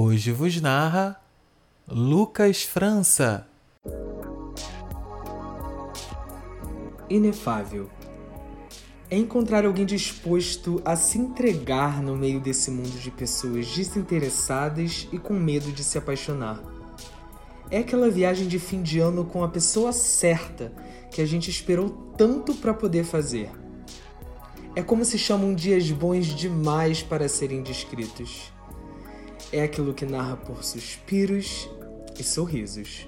Hoje vos narra Lucas França. Inefável. É encontrar alguém disposto a se entregar no meio desse mundo de pessoas desinteressadas e com medo de se apaixonar. É aquela viagem de fim de ano com a pessoa certa que a gente esperou tanto para poder fazer. É como se chamam dias bons demais para serem descritos. É aquilo que narra por suspiros e sorrisos.